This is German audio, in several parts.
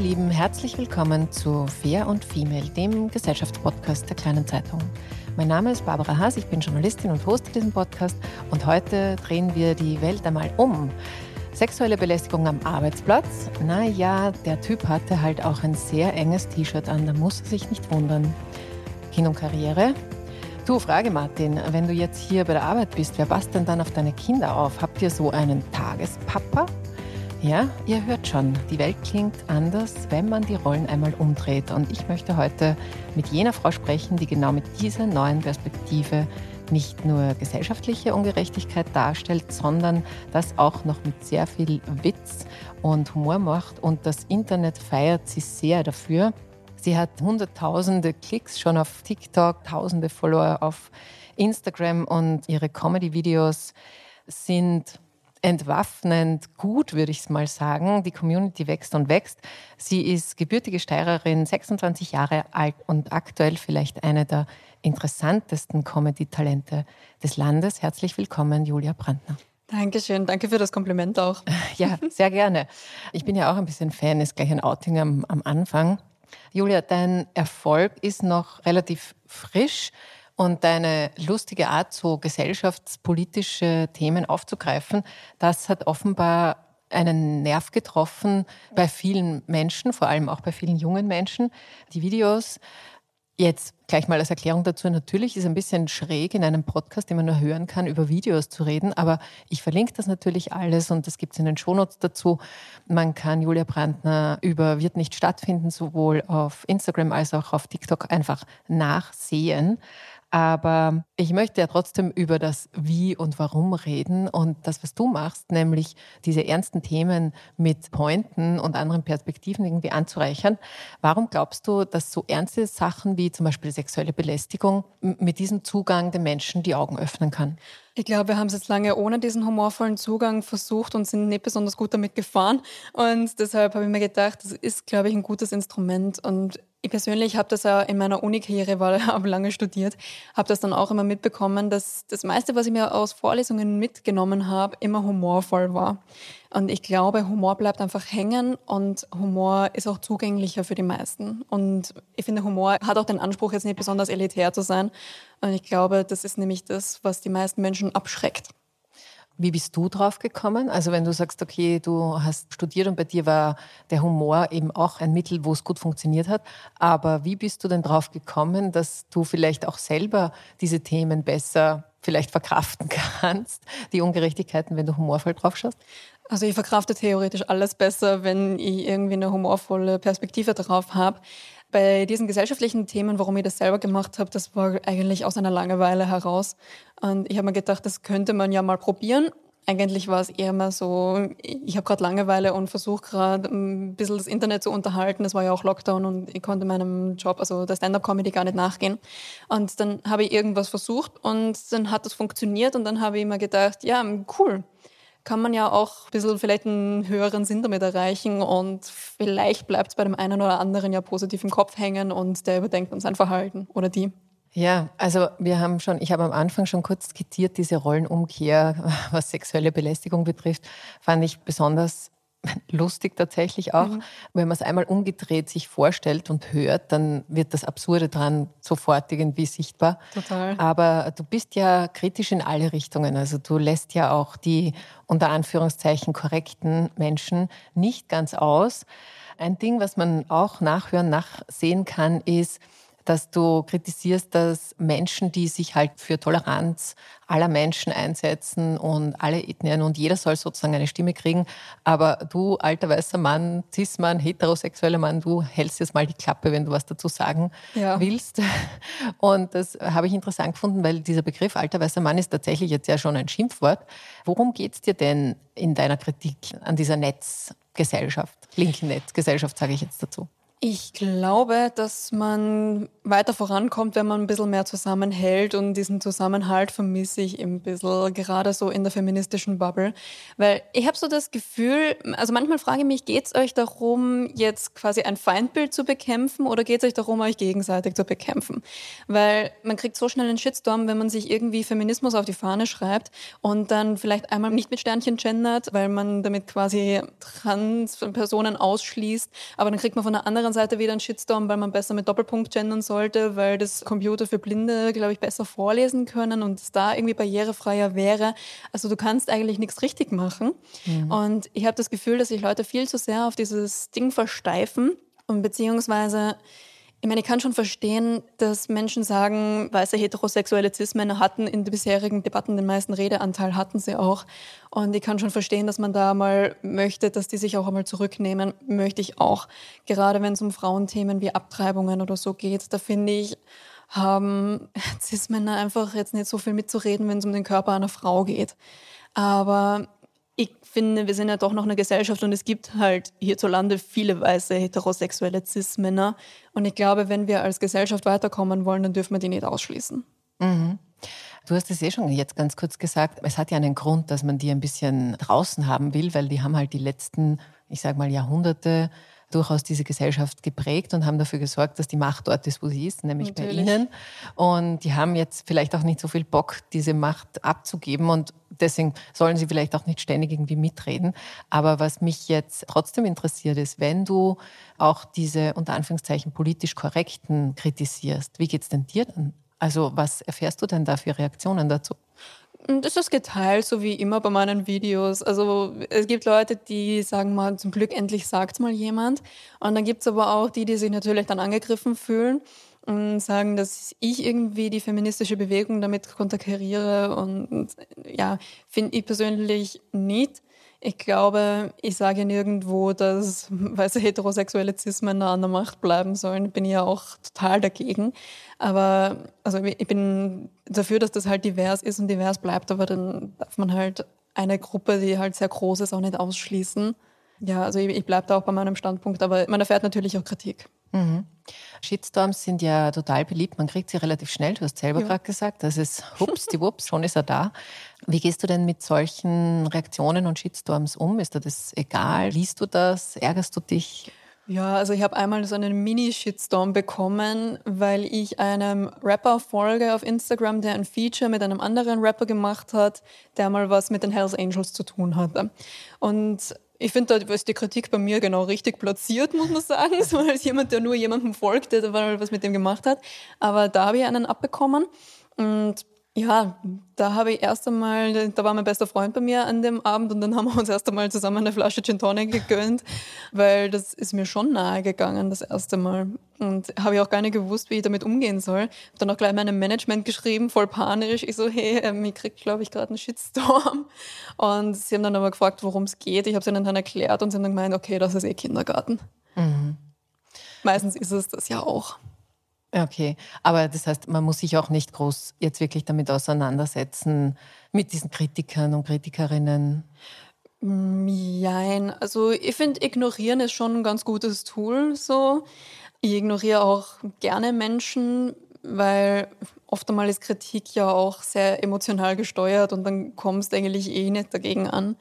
Ihr Lieben, herzlich willkommen zu Fair und Female, dem Gesellschaftspodcast der kleinen Zeitung. Mein Name ist Barbara Haas, ich bin Journalistin und hoste diesen Podcast und heute drehen wir die Welt einmal um. Sexuelle Belästigung am Arbeitsplatz? Naja, der Typ hatte halt auch ein sehr enges T-Shirt an, da muss er sich nicht wundern. Kind und Karriere? Du, Frage Martin, wenn du jetzt hier bei der Arbeit bist, wer passt denn dann auf deine Kinder auf? Habt ihr so einen Tagespapa? Ja, ihr hört schon, die Welt klingt anders, wenn man die Rollen einmal umdreht. Und ich möchte heute mit jener Frau sprechen, die genau mit dieser neuen Perspektive nicht nur gesellschaftliche Ungerechtigkeit darstellt, sondern das auch noch mit sehr viel Witz und Humor macht. Und das Internet feiert sie sehr dafür. Sie hat hunderttausende Klicks schon auf TikTok, tausende Follower auf Instagram und ihre Comedy-Videos sind entwaffnend gut, würde ich es mal sagen. Die Community wächst und wächst. Sie ist gebürtige Steirerin, 26 Jahre alt und aktuell vielleicht eine der interessantesten Comedy-Talente des Landes. Herzlich willkommen, Julia Brandner. Dankeschön, danke für das Kompliment auch. Ja, sehr gerne. Ich bin ja auch ein bisschen Fan, ist gleich ein Outing am, am Anfang. Julia, dein Erfolg ist noch relativ frisch. Und deine lustige Art, so gesellschaftspolitische Themen aufzugreifen, das hat offenbar einen Nerv getroffen bei vielen Menschen, vor allem auch bei vielen jungen Menschen. Die Videos, jetzt gleich mal als Erklärung dazu, natürlich ist ein bisschen schräg in einem Podcast, den man nur hören kann, über Videos zu reden, aber ich verlinke das natürlich alles und das gibt es in den Shownotes dazu. Man kann Julia Brandner über Wird nicht stattfinden, sowohl auf Instagram als auch auf TikTok einfach nachsehen. Aber ich möchte ja trotzdem über das Wie und Warum reden und das, was du machst, nämlich diese ernsten Themen mit Pointen und anderen Perspektiven irgendwie anzureichern. Warum glaubst du, dass so ernste Sachen wie zum Beispiel sexuelle Belästigung mit diesem Zugang den Menschen die Augen öffnen kann? Ich glaube, wir haben es jetzt lange ohne diesen humorvollen Zugang versucht und sind nicht besonders gut damit gefahren. Und deshalb habe ich mir gedacht, das ist, glaube ich, ein gutes Instrument. Und ich persönlich habe das ja in meiner Uni-Karriere, weil ich habe lange studiert, habe das dann auch immer mitbekommen, dass das meiste, was ich mir aus Vorlesungen mitgenommen habe, immer humorvoll war. Und ich glaube, Humor bleibt einfach hängen und Humor ist auch zugänglicher für die meisten. Und ich finde, Humor hat auch den Anspruch, jetzt nicht besonders elitär zu sein. Und ich glaube, das ist nämlich das, was die meisten Menschen abschreckt. Wie bist du drauf gekommen? Also wenn du sagst, okay, du hast studiert und bei dir war der Humor eben auch ein Mittel, wo es gut funktioniert hat. Aber wie bist du denn drauf gekommen, dass du vielleicht auch selber diese Themen besser vielleicht verkraften kannst, die Ungerechtigkeiten, wenn du humorvoll drauf schaust? Also ich verkrafte theoretisch alles besser, wenn ich irgendwie eine humorvolle Perspektive darauf habe. Bei diesen gesellschaftlichen Themen, warum ich das selber gemacht habe, das war eigentlich aus einer Langeweile heraus. Und ich habe mir gedacht, das könnte man ja mal probieren. Eigentlich war es eher mal so, ich habe gerade Langeweile und versuche gerade ein bisschen das Internet zu unterhalten. Es war ja auch Lockdown und ich konnte meinem Job, also der Stand-up-Comedy, gar nicht nachgehen. Und dann habe ich irgendwas versucht und dann hat das funktioniert und dann habe ich mir gedacht, ja, cool kann man ja auch ein bisschen vielleicht einen höheren Sinn damit erreichen und vielleicht bleibt es bei dem einen oder anderen ja positiv im Kopf hängen und der überdenkt dann sein Verhalten oder die. Ja, also wir haben schon, ich habe am Anfang schon kurz skizziert, diese Rollenumkehr, was sexuelle Belästigung betrifft, fand ich besonders lustig tatsächlich auch. Mhm. Wenn man es einmal umgedreht sich vorstellt und hört, dann wird das Absurde dran sofort irgendwie sichtbar. Total. Aber du bist ja kritisch in alle Richtungen. Also du lässt ja auch die unter Anführungszeichen korrekten Menschen nicht ganz aus. Ein Ding, was man auch nachhören, nachsehen kann, ist, dass du kritisierst, dass Menschen, die sich halt für Toleranz aller Menschen einsetzen und alle Ethnien und jeder soll sozusagen eine Stimme kriegen, aber du, alter weißer Mann, Cis-Mann, heterosexueller Mann, du hältst jetzt mal die Klappe, wenn du was dazu sagen ja. willst. Und das habe ich interessant gefunden, weil dieser Begriff alter weißer Mann ist tatsächlich jetzt ja schon ein Schimpfwort. Worum geht es dir denn in deiner Kritik an dieser Netzgesellschaft, linken Netzgesellschaft, sage ich jetzt dazu? Ich glaube, dass man weiter vorankommt, wenn man ein bisschen mehr zusammenhält und diesen Zusammenhalt vermisse ich ein bisschen, gerade so in der feministischen Bubble. Weil ich habe so das Gefühl, also manchmal frage ich mich, geht es euch darum, jetzt quasi ein Feindbild zu bekämpfen oder geht es euch darum, euch gegenseitig zu bekämpfen? Weil man kriegt so schnell einen Shitstorm, wenn man sich irgendwie Feminismus auf die Fahne schreibt und dann vielleicht einmal nicht mit Sternchen gendert, weil man damit quasi Trans-Personen ausschließt, aber dann kriegt man von einer anderen anderen Seite wieder ein Shitstorm, weil man besser mit Doppelpunkt gendern sollte, weil das Computer für Blinde, glaube ich, besser vorlesen können und es da irgendwie barrierefreier wäre. Also du kannst eigentlich nichts richtig machen. Mhm. Und ich habe das Gefühl, dass sich Leute viel zu sehr auf dieses Ding versteifen und beziehungsweise ich meine, ich kann schon verstehen, dass Menschen sagen, weiße heterosexuelle Cis-Männer hatten in den bisherigen Debatten den meisten Redeanteil, hatten sie auch. Und ich kann schon verstehen, dass man da mal möchte, dass die sich auch einmal zurücknehmen, möchte ich auch. Gerade wenn es um Frauenthemen wie Abtreibungen oder so geht, da finde ich, haben Cis-Männer einfach jetzt nicht so viel mitzureden, wenn es um den Körper einer Frau geht. Aber ich finde, wir sind ja doch noch eine Gesellschaft und es gibt halt hierzulande viele weiße heterosexuelle Cis-Männer. Und ich glaube, wenn wir als Gesellschaft weiterkommen wollen, dann dürfen wir die nicht ausschließen. Mhm. Du hast es eh schon jetzt ganz kurz gesagt. Es hat ja einen Grund, dass man die ein bisschen draußen haben will, weil die haben halt die letzten, ich sage mal, Jahrhunderte durchaus diese Gesellschaft geprägt und haben dafür gesorgt, dass die Macht dort ist, wo sie ist, nämlich Natürlich. bei ihnen. Und die haben jetzt vielleicht auch nicht so viel Bock, diese Macht abzugeben und deswegen sollen sie vielleicht auch nicht ständig irgendwie mitreden. Aber was mich jetzt trotzdem interessiert ist, wenn du auch diese unter Anführungszeichen politisch korrekten kritisierst, wie geht es denn dir dann? Also was erfährst du denn da für Reaktionen dazu? Das ist geteilt, so wie immer bei meinen Videos. Also es gibt Leute, die sagen mal, zum Glück endlich sagt mal jemand. Und dann gibt es aber auch die, die sich natürlich dann angegriffen fühlen und sagen, dass ich irgendwie die feministische Bewegung damit konterkariere. Und ja, finde ich persönlich nicht. Ich glaube, ich sage nirgendwo, dass weiße heterosexuelle Cis-Männer an der Macht bleiben sollen. Bin ich ja auch total dagegen. Aber also ich bin dafür, dass das halt divers ist und divers bleibt, aber dann darf man halt eine Gruppe, die halt sehr groß ist, auch nicht ausschließen. Ja, also ich, ich bleibe da auch bei meinem Standpunkt, aber man erfährt natürlich auch Kritik. Mhm. Shitstorms sind ja total beliebt. Man kriegt sie relativ schnell. Du hast selber ja. gerade gesagt, das ist hups, die Wups, schon ist er da. Wie gehst du denn mit solchen Reaktionen und Shitstorms um? Ist dir das egal? Liest du das? Ärgerst du dich? Ja, also ich habe einmal so einen Mini-Shitstorm bekommen, weil ich einem Rapper folge auf Instagram, der ein Feature mit einem anderen Rapper gemacht hat, der mal was mit den Hells Angels zu tun hatte. Und ich finde, da ist die Kritik bei mir genau richtig platziert, muss man sagen. So als jemand, der nur jemandem folgt, der was mit dem gemacht hat. Aber da habe ich einen abbekommen. Und ja, da habe ich erst einmal, da war mein bester Freund bei mir an dem Abend und dann haben wir uns erst einmal zusammen eine Flasche Gin Tonic gegönnt, weil das ist mir schon nahe gegangen, das erste Mal. Und habe ich auch gar nicht gewusst, wie ich damit umgehen soll. Habe dann auch gleich meinem Management geschrieben, voll panisch. Ich so, hey, ähm, ich krieg, glaube ich, gerade einen Shitstorm. Und sie haben dann aber gefragt, worum es geht. Ich habe es ihnen dann erklärt und sie haben dann gemeint, okay, das ist eh Kindergarten. Mhm. Meistens ist es das ja auch. Okay, aber das heißt, man muss sich auch nicht groß jetzt wirklich damit auseinandersetzen, mit diesen Kritikern und Kritikerinnen. Nein, also ich finde, ignorieren ist schon ein ganz gutes Tool. So. Ich ignoriere auch gerne Menschen, weil oft einmal ist Kritik ja auch sehr emotional gesteuert und dann kommst du eigentlich eh nicht dagegen an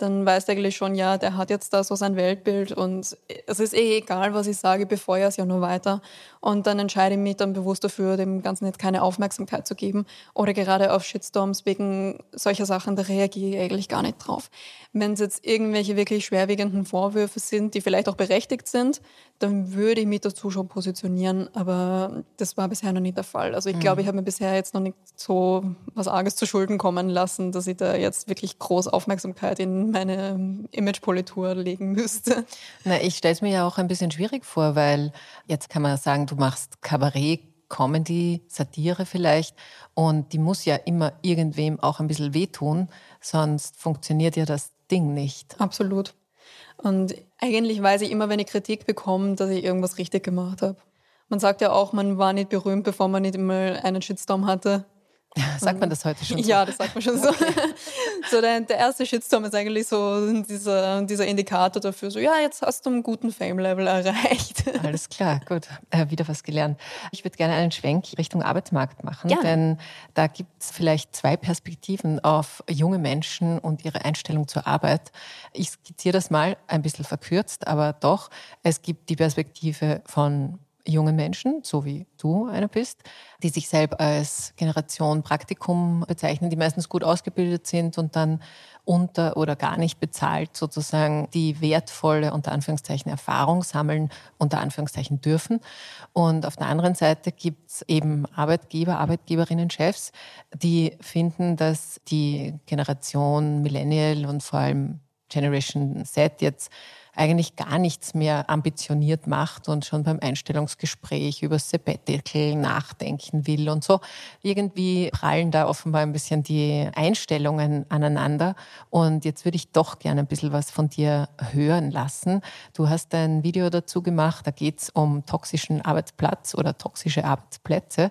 dann weißt du eigentlich schon, ja, der hat jetzt da so sein Weltbild und es ist eh egal, was ich sage, befeuere es ja nur weiter. Und dann entscheide ich mich dann bewusst dafür, dem Ganzen jetzt keine Aufmerksamkeit zu geben. Oder gerade auf Shitstorms wegen solcher Sachen, da reagiere ich eigentlich gar nicht drauf. Wenn es jetzt irgendwelche wirklich schwerwiegenden Vorwürfe sind, die vielleicht auch berechtigt sind, dann würde ich mich dazu schon positionieren. Aber das war bisher noch nicht der Fall. Also ich mhm. glaube, ich habe mir bisher jetzt noch nicht so was Arges zu Schulden kommen lassen, dass ich da jetzt wirklich groß Aufmerksamkeit in meine Imagepolitur legen müsste. Na, ich stelle es mir ja auch ein bisschen schwierig vor, weil jetzt kann man sagen, du machst Kabarett, Comedy, Satire vielleicht und die muss ja immer irgendwem auch ein bisschen wehtun, sonst funktioniert ja das Ding nicht. Absolut. Und eigentlich weiß ich immer, wenn ich Kritik bekomme, dass ich irgendwas richtig gemacht habe. Man sagt ja auch, man war nicht berühmt, bevor man nicht immer einen Shitstorm hatte. Sagt man das heute schon so? Ja, das sagt man schon so. so der, der, erste Shitstorm ist eigentlich so dieser, dieser Indikator dafür, so ja, jetzt hast du einen guten Fame-Level erreicht. Alles klar, gut. Äh, wieder was gelernt. Ich würde gerne einen Schwenk Richtung Arbeitsmarkt machen, ja. denn da gibt es vielleicht zwei Perspektiven auf junge Menschen und ihre Einstellung zur Arbeit. Ich skizziere das mal ein bisschen verkürzt, aber doch. Es gibt die Perspektive von junge Menschen, so wie du einer bist, die sich selbst als Generation Praktikum bezeichnen, die meistens gut ausgebildet sind und dann unter oder gar nicht bezahlt sozusagen die wertvolle, unter Anführungszeichen, Erfahrung sammeln, unter Anführungszeichen dürfen. Und auf der anderen Seite gibt es eben Arbeitgeber, Arbeitgeberinnen, Chefs, die finden, dass die Generation Millennial und vor allem Generation Z jetzt eigentlich gar nichts mehr ambitioniert macht und schon beim Einstellungsgespräch über Sabbatical nachdenken will und so. Irgendwie prallen da offenbar ein bisschen die Einstellungen aneinander. Und jetzt würde ich doch gerne ein bisschen was von dir hören lassen. Du hast ein Video dazu gemacht, da geht es um toxischen Arbeitsplatz oder toxische Arbeitsplätze.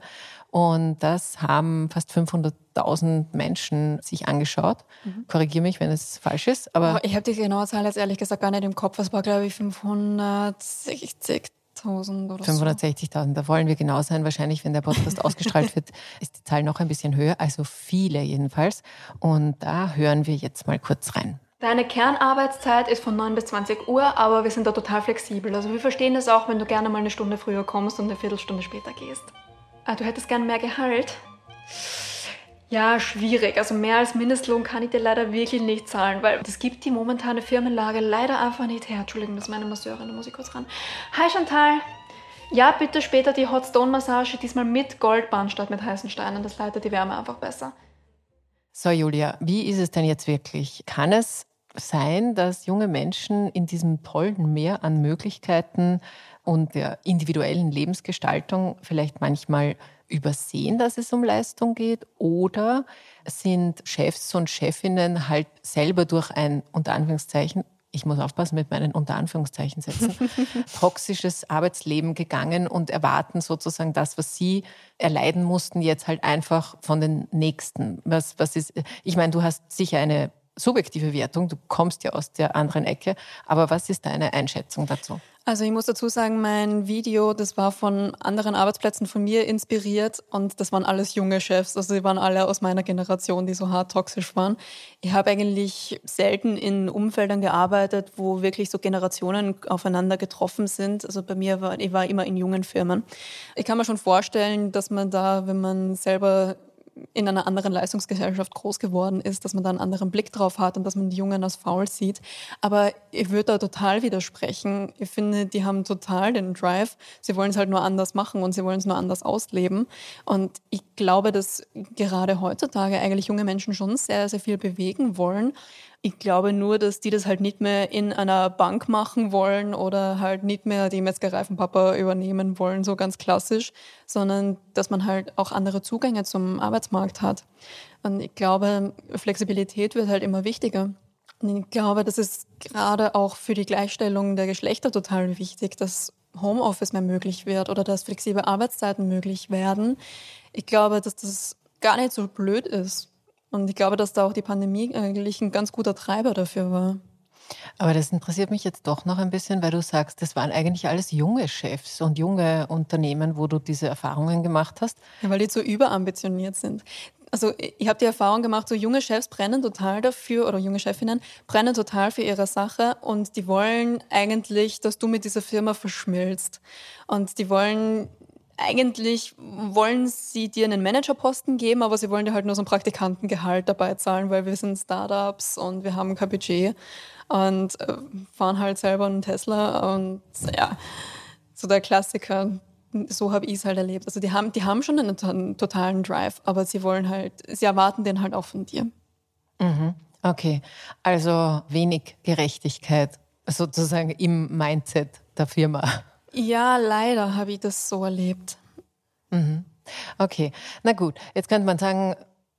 Und das haben fast 500.000 Menschen sich angeschaut. Mhm. Korrigiere mich, wenn es falsch ist. Aber oh, ich habe die genaue Zahl jetzt ehrlich gesagt gar nicht im Kopf. Es war, glaube ich, 560.000 oder 560.000, da wollen wir genau sein. Wahrscheinlich, wenn der Podcast ausgestrahlt wird, ist die Zahl noch ein bisschen höher. Also viele jedenfalls. Und da hören wir jetzt mal kurz rein. Deine Kernarbeitszeit ist von 9 bis 20 Uhr, aber wir sind da total flexibel. Also wir verstehen das auch, wenn du gerne mal eine Stunde früher kommst und eine Viertelstunde später gehst. Ah, du hättest gern mehr Gehalt? Ja, schwierig. Also mehr als Mindestlohn kann ich dir leider wirklich nicht zahlen, weil das gibt die momentane Firmenlage leider einfach nicht her. Entschuldigung, das ist meine Masseurin, da muss ich kurz ran. Hi Chantal. Ja, bitte später die Hot Stone Massage, diesmal mit Goldbahn statt mit heißen Steinen. Das leitet die Wärme einfach besser. So, Julia, wie ist es denn jetzt wirklich? Kann es sein, dass junge Menschen in diesem tollen Meer an Möglichkeiten und der individuellen Lebensgestaltung vielleicht manchmal übersehen, dass es um Leistung geht? Oder sind Chefs und Chefinnen halt selber durch ein unter Anführungszeichen ich muss aufpassen mit meinen unter Anführungszeichen setzen, toxisches Arbeitsleben gegangen und erwarten sozusagen das, was sie erleiden mussten, jetzt halt einfach von den Nächsten. Was, was ist, ich meine, du hast sicher eine subjektive Wertung, du kommst ja aus der anderen Ecke, aber was ist deine Einschätzung dazu? Also ich muss dazu sagen, mein Video, das war von anderen Arbeitsplätzen von mir inspiriert und das waren alles junge Chefs, also die waren alle aus meiner Generation, die so hart toxisch waren. Ich habe eigentlich selten in Umfeldern gearbeitet, wo wirklich so Generationen aufeinander getroffen sind. Also bei mir war ich war immer in jungen Firmen. Ich kann mir schon vorstellen, dass man da, wenn man selber in einer anderen Leistungsgesellschaft groß geworden ist, dass man da einen anderen Blick drauf hat und dass man die Jungen als faul sieht. Aber ich würde da total widersprechen. Ich finde, die haben total den Drive. Sie wollen es halt nur anders machen und sie wollen es nur anders ausleben. Und ich glaube, dass gerade heutzutage eigentlich junge Menschen schon sehr, sehr viel bewegen wollen. Ich glaube nur, dass die das halt nicht mehr in einer Bank machen wollen oder halt nicht mehr die Metzgerei von Papa übernehmen wollen, so ganz klassisch, sondern dass man halt auch andere Zugänge zum Arbeitsmarkt hat. Und ich glaube, Flexibilität wird halt immer wichtiger. Und ich glaube, das ist gerade auch für die Gleichstellung der Geschlechter total wichtig, dass Homeoffice mehr möglich wird oder dass flexible Arbeitszeiten möglich werden. Ich glaube, dass das gar nicht so blöd ist. Und ich glaube, dass da auch die Pandemie eigentlich ein ganz guter Treiber dafür war. Aber das interessiert mich jetzt doch noch ein bisschen, weil du sagst, das waren eigentlich alles junge Chefs und junge Unternehmen, wo du diese Erfahrungen gemacht hast. Ja, weil die zu überambitioniert sind. Also ich habe die Erfahrung gemacht, so junge Chefs brennen total dafür oder junge Chefinnen brennen total für ihre Sache und die wollen eigentlich, dass du mit dieser Firma verschmilzt. Und die wollen eigentlich wollen sie dir einen Managerposten geben, aber sie wollen dir halt nur so ein Praktikantengehalt dabei zahlen, weil wir sind Startups und wir haben kein Budget und äh, fahren halt selber einen Tesla und ja, so der Klassiker. So habe ich es halt erlebt. Also die haben, die haben schon einen, einen, totalen Drive, aber sie wollen halt, sie erwarten den halt auch von dir. Mhm. Okay, also wenig Gerechtigkeit sozusagen im Mindset der Firma. Ja, leider habe ich das so erlebt. Mhm. Okay, na gut. Jetzt könnte man sagen,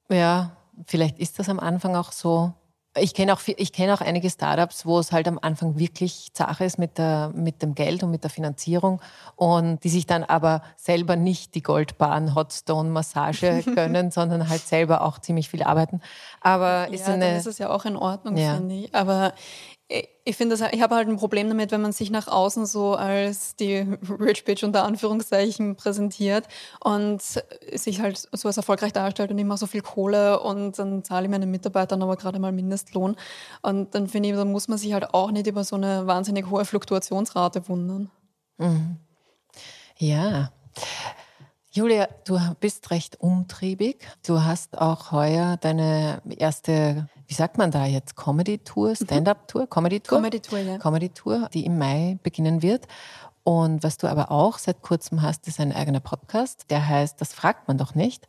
ja, vielleicht ist das am Anfang auch so. Ich kenne auch, ich kenne auch einige Startups, wo es halt am Anfang wirklich Sache ist mit, der, mit dem Geld und mit der Finanzierung und die sich dann aber selber nicht die Goldbahn Hotstone Massage gönnen, sondern halt selber auch ziemlich viel arbeiten. Aber ist ja, eine, dann ist es ja auch in Ordnung, ja. finde ich. Aber ich finde, ich habe halt ein Problem damit, wenn man sich nach außen so als die Rich Bitch unter Anführungszeichen präsentiert und sich halt so als erfolgreich darstellt und ich mache so viel Kohle und dann zahle ich meinen Mitarbeitern aber gerade mal Mindestlohn. Und dann finde ich, da muss man sich halt auch nicht über so eine wahnsinnig hohe Fluktuationsrate wundern. Mhm. Ja. Julia, du bist recht umtriebig. Du hast auch heuer deine erste, wie sagt man da jetzt, Comedy-Tour, mhm. Stand-up-Tour, Comedy-Tour? Comedy-Tour, ja. Comedy-Tour, die im Mai beginnen wird. Und was du aber auch seit kurzem hast, ist ein eigener Podcast, der heißt Das fragt man doch nicht.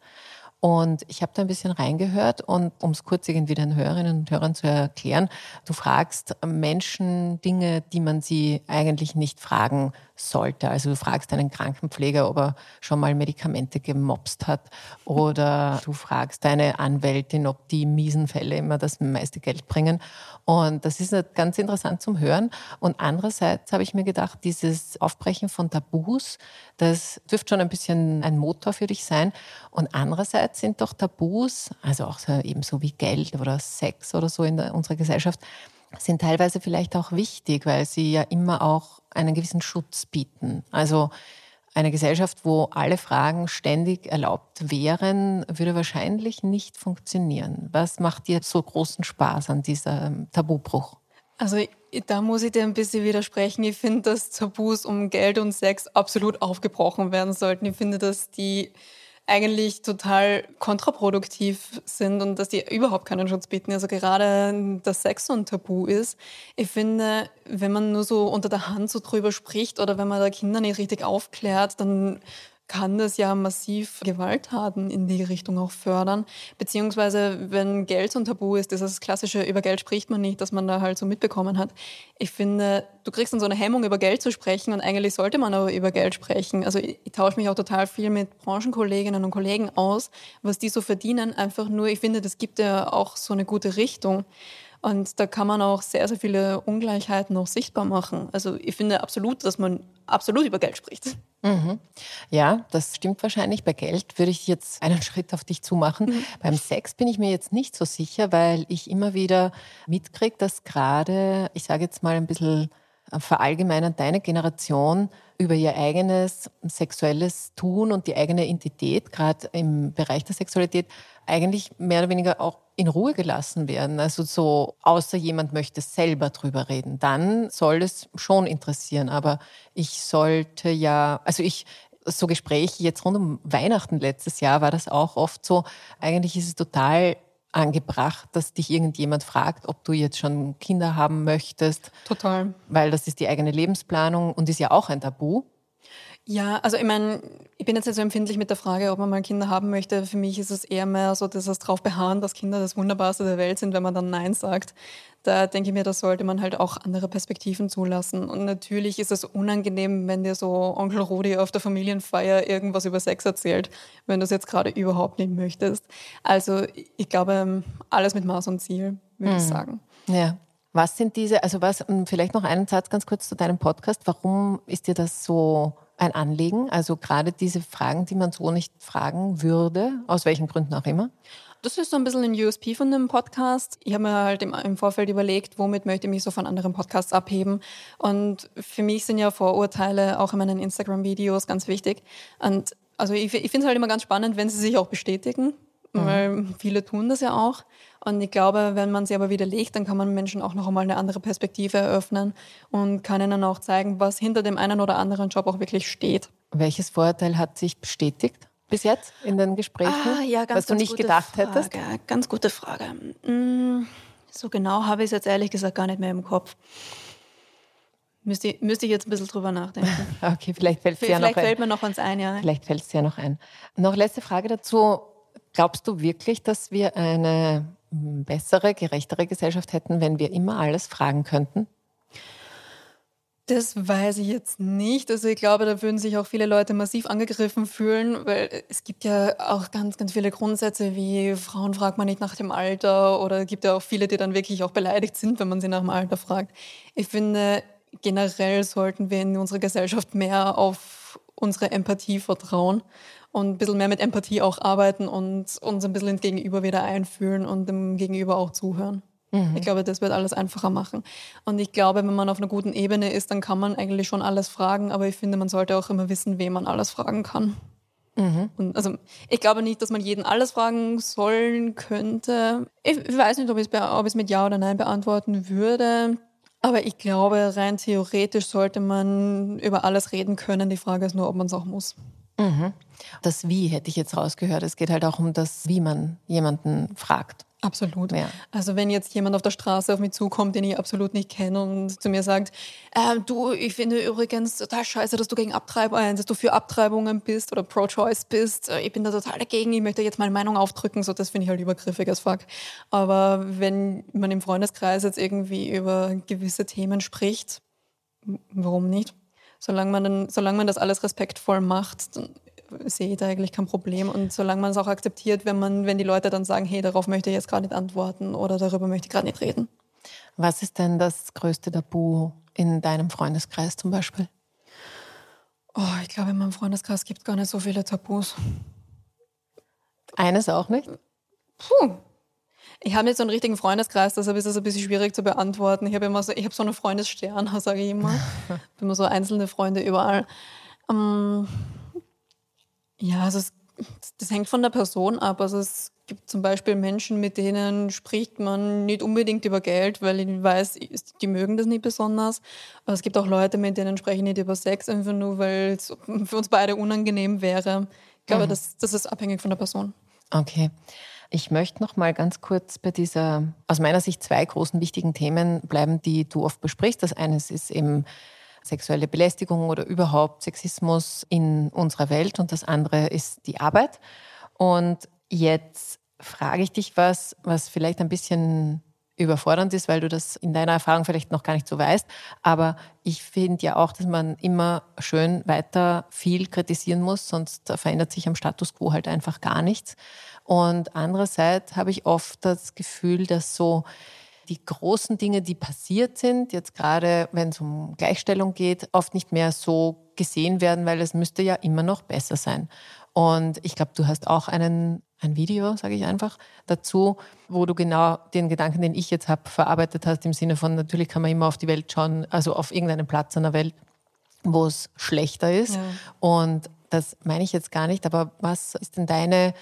Und ich habe da ein bisschen reingehört und um es kurz irgendwie den Hörerinnen und Hörern zu erklären, du fragst Menschen Dinge, die man sie eigentlich nicht fragen sollte. Also du fragst einen Krankenpfleger, ob er schon mal Medikamente gemobst hat oder du fragst deine Anwältin, ob die miesen Fälle immer das meiste Geld bringen. Und das ist ganz interessant zum Hören. Und andererseits habe ich mir gedacht, dieses Aufbrechen von Tabus, das dürfte schon ein bisschen ein Motor für dich sein. Und andererseits sind doch Tabus, also auch so, ebenso wie Geld oder Sex oder so in der, unserer Gesellschaft, sind teilweise vielleicht auch wichtig, weil sie ja immer auch einen gewissen Schutz bieten. Also eine Gesellschaft, wo alle Fragen ständig erlaubt wären, würde wahrscheinlich nicht funktionieren. Was macht dir so großen Spaß an diesem Tabubruch? Also da muss ich dir ein bisschen widersprechen. Ich finde, dass Tabus um Geld und Sex absolut aufgebrochen werden sollten. Ich finde, dass die eigentlich total kontraproduktiv sind und dass die überhaupt keinen Schutz bieten. Also gerade dass Sex so ein Tabu ist. Ich finde, wenn man nur so unter der Hand so drüber spricht oder wenn man da Kinder nicht richtig aufklärt, dann kann das ja massiv Gewalttaten in die Richtung auch fördern. Beziehungsweise, wenn Geld so ein Tabu ist, das klassische, über Geld spricht man nicht, dass man da halt so mitbekommen hat. Ich finde, du kriegst dann so eine Hemmung, über Geld zu sprechen und eigentlich sollte man aber über Geld sprechen. Also ich, ich tausche mich auch total viel mit Branchenkolleginnen und Kollegen aus, was die so verdienen. Einfach nur, ich finde, das gibt ja auch so eine gute Richtung. Und da kann man auch sehr, sehr viele Ungleichheiten auch sichtbar machen. Also ich finde absolut, dass man absolut über Geld spricht. Mhm. Ja, das stimmt wahrscheinlich. Bei Geld würde ich jetzt einen Schritt auf dich zumachen. Mhm. Beim Sex bin ich mir jetzt nicht so sicher, weil ich immer wieder mitkriege, dass gerade, ich sage jetzt mal ein bisschen verallgemeinern, deine Generation über ihr eigenes sexuelles Tun und die eigene Identität, gerade im Bereich der Sexualität, eigentlich mehr oder weniger auch in Ruhe gelassen werden. Also so, außer jemand möchte selber drüber reden, dann soll es schon interessieren. Aber ich sollte ja, also ich, so Gespräche jetzt rund um Weihnachten letztes Jahr war das auch oft so. Eigentlich ist es total angebracht, dass dich irgendjemand fragt, ob du jetzt schon Kinder haben möchtest. Total. Weil das ist die eigene Lebensplanung und ist ja auch ein Tabu. Ja, also ich meine, ich bin jetzt nicht so empfindlich mit der Frage, ob man mal Kinder haben möchte. Für mich ist es eher mehr so, dass es darauf beharren, dass Kinder das Wunderbarste der Welt sind, wenn man dann Nein sagt. Da denke ich mir, da sollte man halt auch andere Perspektiven zulassen. Und natürlich ist es unangenehm, wenn dir so Onkel Rudi auf der Familienfeier irgendwas über Sex erzählt, wenn du es jetzt gerade überhaupt nicht möchtest. Also ich glaube, alles mit Maß und Ziel, würde hm. ich sagen. Ja. Was sind diese, also was, vielleicht noch einen Satz ganz kurz zu deinem Podcast. Warum ist dir das so ein Anliegen? Also gerade diese Fragen, die man so nicht fragen würde, aus welchen Gründen auch immer? Das ist so ein bisschen ein USP von dem Podcast. Ich habe mir halt im, im, Vorfeld überlegt, womit möchte ich mich so von anderen Podcasts abheben. Und für mich sind ja Vorurteile auch in meinen Instagram-Videos ganz wichtig. Und also ich, ich finde es halt immer ganz spannend, wenn sie sich auch bestätigen, mhm. weil viele tun das ja auch. Und ich glaube, wenn man sie aber widerlegt, dann kann man Menschen auch noch einmal eine andere Perspektive eröffnen und kann ihnen auch zeigen, was hinter dem einen oder anderen Job auch wirklich steht. Welches Vorurteil hat sich bestätigt? bis jetzt in den Gesprächen? Ah, ja, ganz, was du nicht gedacht Frage. hättest? Ganz gute Frage. Mm, so genau habe ich es jetzt ehrlich gesagt gar nicht mehr im Kopf. Müsste, müsste ich jetzt ein bisschen drüber nachdenken. okay, vielleicht fällt es ja noch ein. Vielleicht fällt mir noch uns ein, ja. Vielleicht fällt es ja noch ein. Noch letzte Frage dazu. Glaubst du wirklich, dass wir eine bessere, gerechtere Gesellschaft hätten, wenn wir immer alles fragen könnten? Das weiß ich jetzt nicht. Also ich glaube, da würden sich auch viele Leute massiv angegriffen fühlen, weil es gibt ja auch ganz, ganz viele Grundsätze wie Frauen fragt man nicht nach dem Alter oder es gibt ja auch viele, die dann wirklich auch beleidigt sind, wenn man sie nach dem Alter fragt. Ich finde, generell sollten wir in unserer Gesellschaft mehr auf unsere Empathie vertrauen und ein bisschen mehr mit Empathie auch arbeiten und uns ein bisschen ins Gegenüber wieder einfühlen und dem Gegenüber auch zuhören. Mhm. Ich glaube, das wird alles einfacher machen. Und ich glaube, wenn man auf einer guten Ebene ist, dann kann man eigentlich schon alles fragen, aber ich finde, man sollte auch immer wissen, wem man alles fragen kann. Mhm. Und also ich glaube nicht, dass man jeden alles fragen sollen könnte. Ich weiß nicht, ob ich es mit Ja oder Nein beantworten würde. Aber ich glaube, rein theoretisch sollte man über alles reden können. Die Frage ist nur, ob man es auch muss. Mhm. Das Wie hätte ich jetzt rausgehört. Es geht halt auch um das, wie man jemanden fragt. Absolut. Ja. Also wenn jetzt jemand auf der Straße auf mich zukommt, den ich absolut nicht kenne und zu mir sagt, äh, du, ich finde übrigens total scheiße, dass du gegen Abtreibung, äh, dass du für Abtreibungen bist oder pro-choice bist. Äh, ich bin da total dagegen, ich möchte jetzt meine Meinung aufdrücken, so das finde ich halt übergriffig als fuck. Aber wenn man im Freundeskreis jetzt irgendwie über gewisse Themen spricht, warum nicht? Solange man, dann, solange man das alles respektvoll macht, dann sehe ich da eigentlich kein Problem. Und solange man es auch akzeptiert, wenn, man, wenn die Leute dann sagen, hey, darauf möchte ich jetzt gerade nicht antworten oder darüber möchte ich gerade nicht reden. Was ist denn das größte Tabu in deinem Freundeskreis zum Beispiel? Oh, ich glaube, in meinem Freundeskreis gibt es gar nicht so viele Tabus. Eines auch nicht? Puh. Ich habe nicht so einen richtigen Freundeskreis, deshalb ist es ein bisschen schwierig zu beantworten. Ich habe immer so, ich habe so einen Freundesstern, sage ich immer. ich habe immer so einzelne Freunde überall. Ähm, ja, also es, das hängt von der Person ab. Also es gibt zum Beispiel Menschen, mit denen spricht man nicht unbedingt über Geld, weil ich weiß, die mögen das nicht besonders. Aber es gibt auch Leute, mit denen spreche ich nicht über Sex, einfach nur, weil es für uns beide unangenehm wäre. Ich glaube, mhm. das, das ist abhängig von der Person. Okay. Ich möchte noch mal ganz kurz bei dieser, aus meiner Sicht, zwei großen wichtigen Themen bleiben, die du oft besprichst. Das eine ist eben sexuelle Belästigung oder überhaupt Sexismus in unserer Welt und das andere ist die Arbeit. Und jetzt frage ich dich was, was vielleicht ein bisschen überfordernd ist, weil du das in deiner Erfahrung vielleicht noch gar nicht so weißt. Aber ich finde ja auch, dass man immer schön weiter viel kritisieren muss, sonst verändert sich am Status quo halt einfach gar nichts. Und andererseits habe ich oft das Gefühl, dass so die großen Dinge, die passiert sind, jetzt gerade wenn es um Gleichstellung geht, oft nicht mehr so gesehen werden, weil es müsste ja immer noch besser sein. Und ich glaube, du hast auch einen, ein Video, sage ich einfach, dazu, wo du genau den Gedanken, den ich jetzt habe, verarbeitet hast, im Sinne von, natürlich kann man immer auf die Welt schauen, also auf irgendeinen Platz an der Welt, wo es schlechter ist. Ja. Und das meine ich jetzt gar nicht, aber was ist denn deine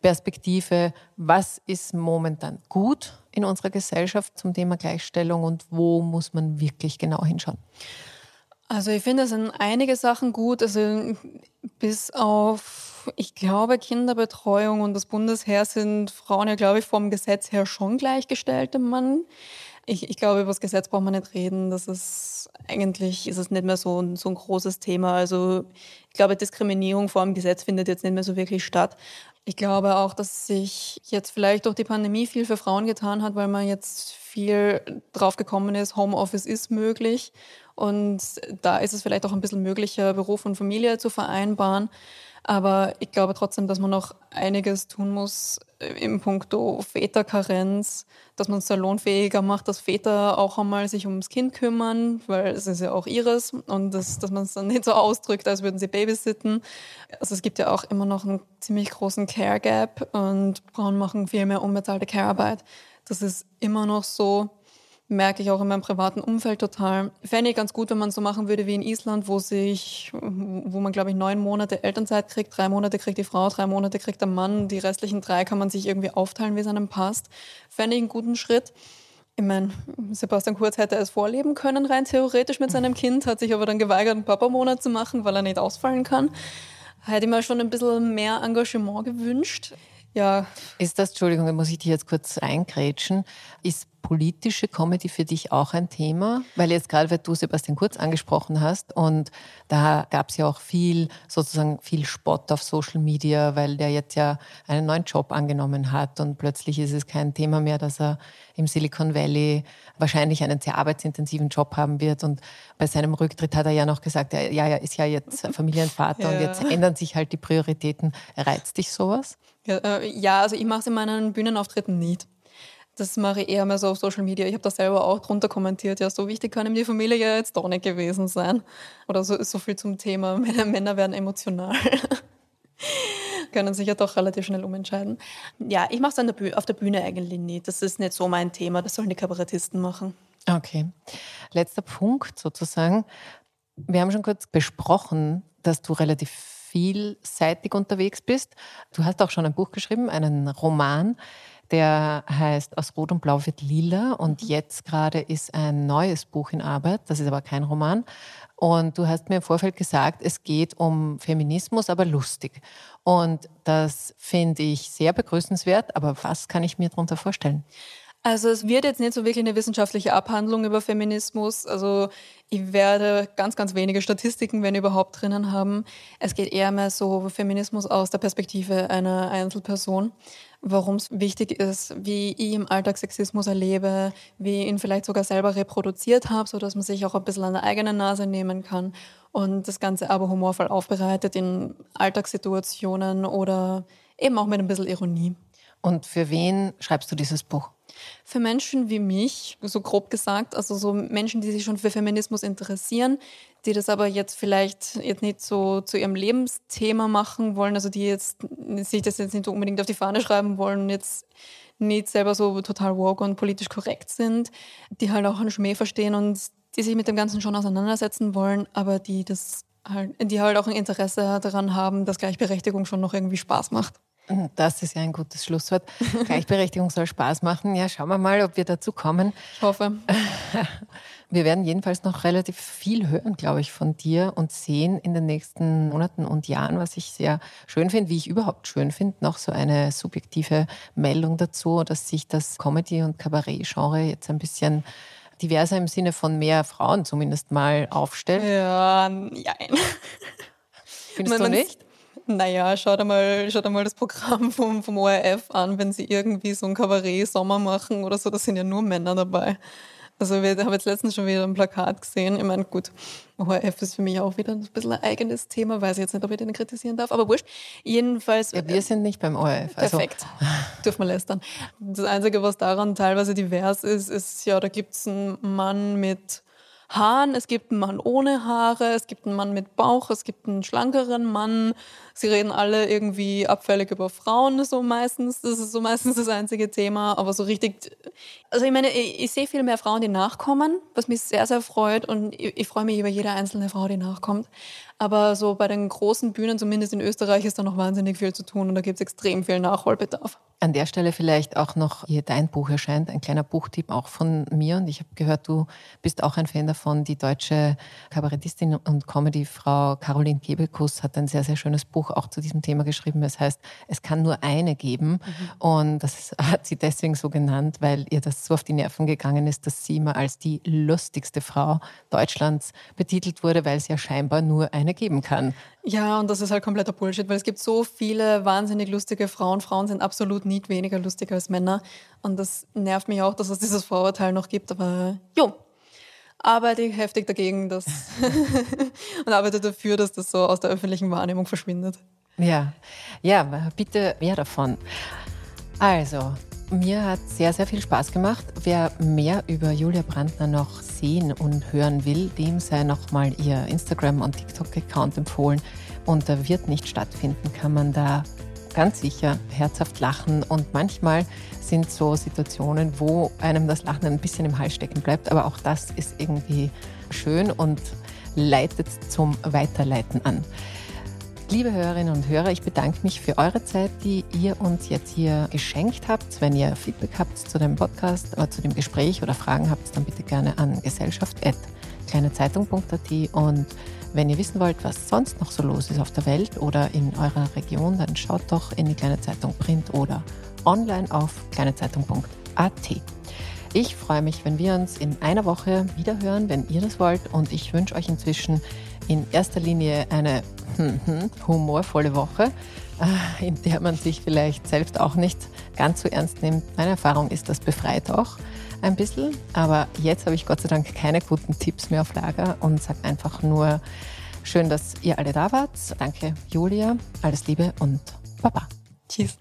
Perspektive, was ist momentan gut in unserer Gesellschaft zum Thema Gleichstellung und wo muss man wirklich genau hinschauen? Also ich finde, es sind einige Sachen gut. Also bis auf, ich glaube, Kinderbetreuung und das Bundesheer sind Frauen ja, glaube ich, vom Gesetz her schon gleichgestellte Mann. Ich, ich glaube, über das Gesetz braucht man nicht reden. Das ist eigentlich ist es nicht mehr so ein, so ein großes Thema. Also ich glaube, Diskriminierung vor dem Gesetz findet jetzt nicht mehr so wirklich statt. Ich glaube auch, dass sich jetzt vielleicht durch die Pandemie viel für Frauen getan hat, weil man jetzt viel drauf gekommen ist, Homeoffice ist möglich. Und da ist es vielleicht auch ein bisschen möglicher, Beruf und Familie zu vereinbaren. Aber ich glaube trotzdem, dass man noch einiges tun muss äh, im Punkto Väterkarenz, dass man es salonfähiger macht, dass Väter auch einmal sich ums Kind kümmern, weil es ist ja auch ihres und das, dass man es dann nicht so ausdrückt, als würden sie babysitten. Also es gibt ja auch immer noch einen ziemlich großen Care Gap und Frauen machen viel mehr unbezahlte Care-Arbeit. Das ist immer noch so merke ich auch in meinem privaten Umfeld total. Fände ich ganz gut, wenn man so machen würde wie in Island, wo sich, wo man glaube ich neun Monate Elternzeit kriegt, drei Monate kriegt die Frau, drei Monate kriegt der Mann, die restlichen drei kann man sich irgendwie aufteilen, wie es einem passt. Fände ich einen guten Schritt. Ich meine, Sebastian Kurz hätte es vorleben können, rein theoretisch mit seinem Kind, hat sich aber dann geweigert, einen Papa-Monat zu machen, weil er nicht ausfallen kann. Hätte ich mir schon ein bisschen mehr Engagement gewünscht. Ja. Ist das, Entschuldigung, muss ich dich jetzt kurz eingrätschen, ist politische Comedy für dich auch ein Thema? Weil jetzt gerade, weil du Sebastian Kurz angesprochen hast und da gab es ja auch viel, sozusagen viel Spott auf Social Media, weil der jetzt ja einen neuen Job angenommen hat und plötzlich ist es kein Thema mehr, dass er im Silicon Valley wahrscheinlich einen sehr arbeitsintensiven Job haben wird und bei seinem Rücktritt hat er ja noch gesagt, ja, er ist ja jetzt Familienvater ja. und jetzt ändern sich halt die Prioritäten. Reizt dich sowas? Ja, äh, ja also ich mache es in meinen Bühnenauftritten nicht. Das mache ich eher mal so auf Social Media. Ich habe da selber auch drunter kommentiert, ja, so wichtig kann ihm die Familie ja jetzt doch nicht gewesen sein. Oder so so viel zum Thema, Männer, Männer werden emotional. können sich ja doch relativ schnell umentscheiden. Ja, ich mache es auf der Bühne eigentlich nicht. Das ist nicht so mein Thema. Das sollen die Kabarettisten machen. Okay. Letzter Punkt sozusagen. Wir haben schon kurz besprochen, dass du relativ vielseitig unterwegs bist. Du hast auch schon ein Buch geschrieben, einen Roman. Der heißt Aus Rot und Blau wird lila und mhm. jetzt gerade ist ein neues Buch in Arbeit. Das ist aber kein Roman. Und du hast mir im Vorfeld gesagt, es geht um Feminismus, aber lustig. Und das finde ich sehr begrüßenswert. Aber was kann ich mir darunter vorstellen? Also es wird jetzt nicht so wirklich eine wissenschaftliche Abhandlung über Feminismus. Also ich werde ganz, ganz wenige Statistiken, wenn überhaupt, drinnen haben. Es geht eher mehr so Feminismus aus der Perspektive einer Einzelperson warum es wichtig ist, wie ich im Alltag Sexismus erlebe, wie ich ihn vielleicht sogar selber reproduziert habe, so dass man sich auch ein bisschen an der eigenen Nase nehmen kann und das Ganze aber humorvoll aufbereitet in Alltagssituationen oder eben auch mit ein bisschen Ironie. Und für wen schreibst du dieses Buch? Für Menschen wie mich, so grob gesagt, also so Menschen, die sich schon für Feminismus interessieren, die das aber jetzt vielleicht jetzt nicht so zu ihrem Lebensthema machen wollen, also die jetzt sich das jetzt nicht unbedingt auf die Fahne schreiben wollen, jetzt nicht selber so total woke und politisch korrekt sind, die halt auch einen Schmäh verstehen und die sich mit dem Ganzen schon auseinandersetzen wollen, aber die das halt, die halt auch ein Interesse daran haben, dass Gleichberechtigung schon noch irgendwie Spaß macht. Das ist ja ein gutes Schlusswort. Gleichberechtigung soll Spaß machen. Ja, schauen wir mal, ob wir dazu kommen. Ich hoffe. Wir werden jedenfalls noch relativ viel hören, glaube ich, von dir und sehen in den nächsten Monaten und Jahren, was ich sehr schön finde, wie ich überhaupt schön finde, noch so eine subjektive Meldung dazu, dass sich das Comedy- und Kabarett-Genre jetzt ein bisschen diverser im Sinne von mehr Frauen zumindest mal aufstellt. Ja, nein. Findest du nicht? Naja, schau dir mal, schau dir mal das Programm vom, vom ORF an, wenn sie irgendwie so ein Kabarett-Sommer machen oder so, da sind ja nur Männer dabei. Also ich habe jetzt letztens schon wieder ein Plakat gesehen. Ich meine, gut, ORF ist für mich auch wieder ein bisschen ein eigenes Thema, weiß ich jetzt nicht, ob ich den kritisieren darf, aber wurscht. Jedenfalls. Ja, wir sind nicht beim ORF. Also. Perfekt. Dürfen wir lästern. Das Einzige, was daran teilweise divers ist, ist, ja, da gibt es einen Mann mit Haaren, es gibt einen Mann ohne Haare, es gibt einen Mann mit Bauch, es gibt einen schlankeren Mann. Sie reden alle irgendwie abfällig über Frauen, so meistens. Das ist so meistens das einzige Thema. Aber so richtig, also ich meine, ich, ich sehe viel mehr Frauen, die nachkommen, was mich sehr, sehr freut. Und ich, ich freue mich über jede einzelne Frau, die nachkommt. Aber so bei den großen Bühnen, zumindest in Österreich, ist da noch wahnsinnig viel zu tun und da gibt es extrem viel Nachholbedarf. An der Stelle vielleicht auch noch, hier dein Buch erscheint, ein kleiner Buchtipp auch von mir. Und ich habe gehört, du bist auch ein Fan davon. Die deutsche Kabarettistin und Comedyfrau Caroline Kebekus hat ein sehr, sehr schönes Buch auch zu diesem Thema geschrieben. Es heißt, es kann nur eine geben. Mhm. Und das hat sie deswegen so genannt, weil ihr das so auf die Nerven gegangen ist, dass sie immer als die lustigste Frau Deutschlands betitelt wurde, weil es ja scheinbar nur eine geben kann. Ja, und das ist halt kompletter Bullshit, weil es gibt so viele wahnsinnig lustige Frauen. Frauen sind absolut nicht weniger lustig als Männer. Und das nervt mich auch, dass es dieses Vorurteil noch gibt. Aber jo, arbeite ich heftig dagegen dass und arbeite dafür, dass das so aus der öffentlichen Wahrnehmung verschwindet. Ja, ja, bitte mehr davon. Also, mir hat sehr, sehr viel Spaß gemacht. Wer mehr über Julia Brandner noch sehen und hören will, dem sei nochmal ihr Instagram- und TikTok-Account empfohlen. Und da wird nicht stattfinden, kann man da ganz sicher herzhaft lachen. Und manchmal sind so Situationen, wo einem das Lachen ein bisschen im Hals stecken bleibt. Aber auch das ist irgendwie schön und leitet zum Weiterleiten an. Liebe Hörerinnen und Hörer, ich bedanke mich für eure Zeit, die ihr uns jetzt hier geschenkt habt. Wenn ihr Feedback habt zu dem Podcast oder zu dem Gespräch oder Fragen habt, dann bitte gerne an gesellschaft.kleinezeitung.at und wenn ihr wissen wollt, was sonst noch so los ist auf der Welt oder in eurer Region, dann schaut doch in die Kleine Zeitung Print oder online auf kleinezeitung.at. Ich freue mich, wenn wir uns in einer Woche wiederhören, wenn ihr das wollt. Und ich wünsche euch inzwischen in erster Linie eine humorvolle Woche, äh, in der man sich vielleicht selbst auch nicht ganz so ernst nimmt. Meine Erfahrung ist, das befreit auch ein bisschen. Aber jetzt habe ich Gott sei Dank keine guten Tipps mehr auf Lager und sage einfach nur schön, dass ihr alle da wart. Danke, Julia. Alles Liebe und Baba. Tschüss.